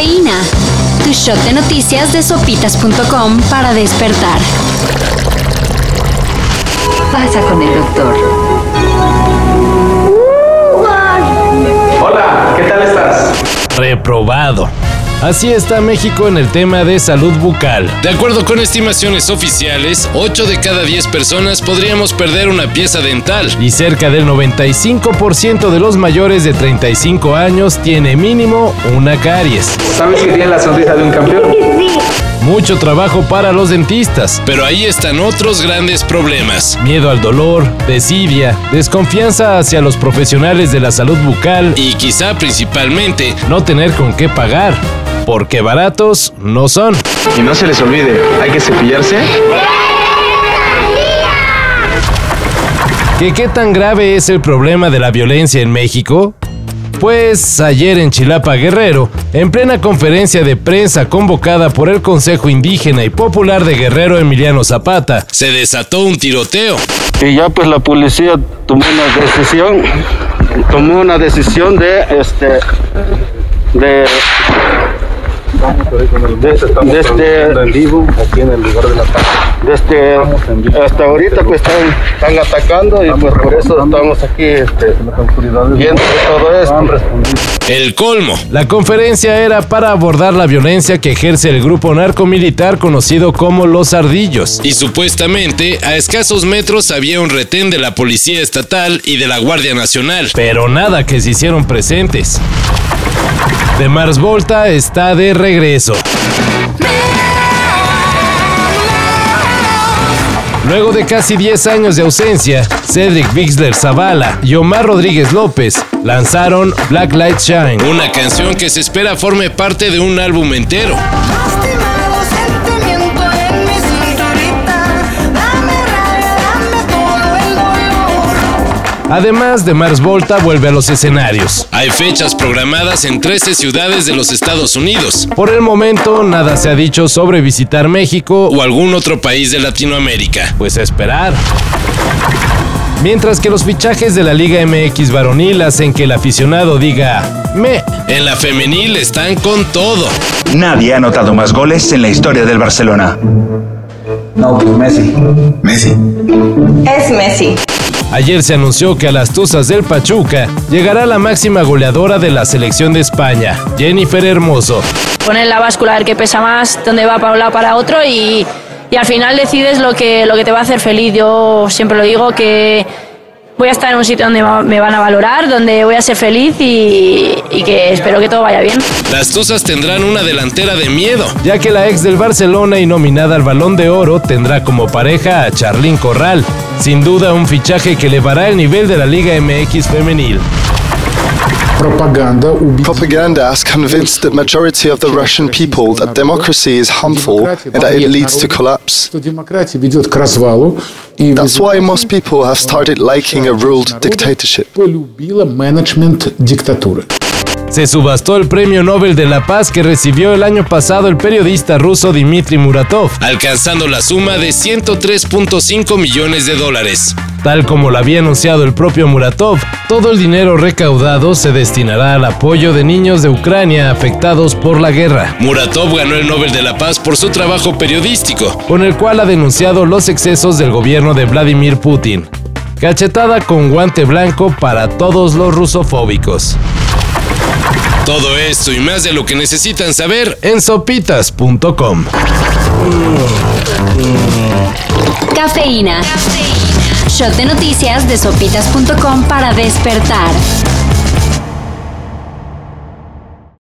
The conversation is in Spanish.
Cafeína. Tu shot de noticias de sopitas.com para despertar. Pasa con el doctor. Hola, ¿qué tal estás? Reprobado. Así está México en el tema de salud bucal. De acuerdo con estimaciones oficiales, 8 de cada 10 personas podríamos perder una pieza dental. Y cerca del 95% de los mayores de 35 años tiene mínimo una caries. ¿Sabes que tiene la sonrisa de un campeón? Mucho trabajo para los dentistas. Pero ahí están otros grandes problemas. Miedo al dolor, desidia, desconfianza hacia los profesionales de la salud bucal Y quizá principalmente, no tener con qué pagar. Porque baratos no son. Y no se les olvide, hay que cepillarse. ¿Que qué tan grave es el problema de la violencia en México? Pues ayer en Chilapa Guerrero, en plena conferencia de prensa convocada por el Consejo Indígena y Popular de Guerrero Emiliano Zapata, se desató un tiroteo. Y ya pues la policía tomó una decisión, tomó una decisión de este de de, de este vivo aquí en el lugar de la de este hasta ahorita pues están, están atacando y pues por eso estamos aquí este, viendo todo esto. El colmo. La conferencia era para abordar la violencia que ejerce el grupo narcomilitar conocido como Los Ardillos. Y supuestamente, a escasos metros había un retén de la Policía Estatal y de la Guardia Nacional. Pero nada que se hicieron presentes. De Mars Volta está de regreso. Luego de casi 10 años de ausencia, Cedric Bixler Zavala y Omar Rodríguez López lanzaron Black Light Shine. Una canción que se espera forme parte de un álbum entero. Además, de Mars Volta vuelve a los escenarios. Hay fechas programadas en 13 ciudades de los Estados Unidos Por el momento, nada se ha dicho sobre visitar México o algún otro país de Latinoamérica. pues a esperar. Mientras que los fichajes de la Liga MX varonil hacen que el aficionado diga me. En la femenil están con todo. Nadie ha anotado más goles en la historia del Barcelona. No, pues Messi. Messi. Es Messi. Ayer se anunció que a las Tuzas del Pachuca llegará la máxima goleadora de la selección de España, Jennifer Hermoso. poner la báscula a ver qué pesa más, dónde va para un lado para otro y, y al final decides lo que, lo que te va a hacer feliz. Yo siempre lo digo que voy a estar en un sitio donde me van a valorar, donde voy a ser feliz y, y que espero que todo vaya bien. Las Tuzas tendrán una delantera de miedo. ya que la ex del Barcelona y nominada al Balón de Oro tendrá como pareja a Charlín Corral. Sin duda un fichaje que elevará el nivel de la Liga MX femenil. Propaganda has convinced the majority of the Russian people that democracy is harmful and that it leads to collapse. That's why most people have started liking a ruled dictatorship. se subastó el Premio Nobel de la Paz que recibió el año pasado el periodista ruso Dmitry Muratov, alcanzando la suma de 103.5 millones de dólares. Tal como lo había anunciado el propio Muratov, todo el dinero recaudado se destinará al apoyo de niños de Ucrania afectados por la guerra. Muratov ganó el Nobel de la Paz por su trabajo periodístico, con el cual ha denunciado los excesos del gobierno de Vladimir Putin. Cachetada con guante blanco para todos los rusofóbicos. Todo esto y más de lo que necesitan saber En sopitas.com. Cafeína. Shot de noticias de sopitas.com para despertar.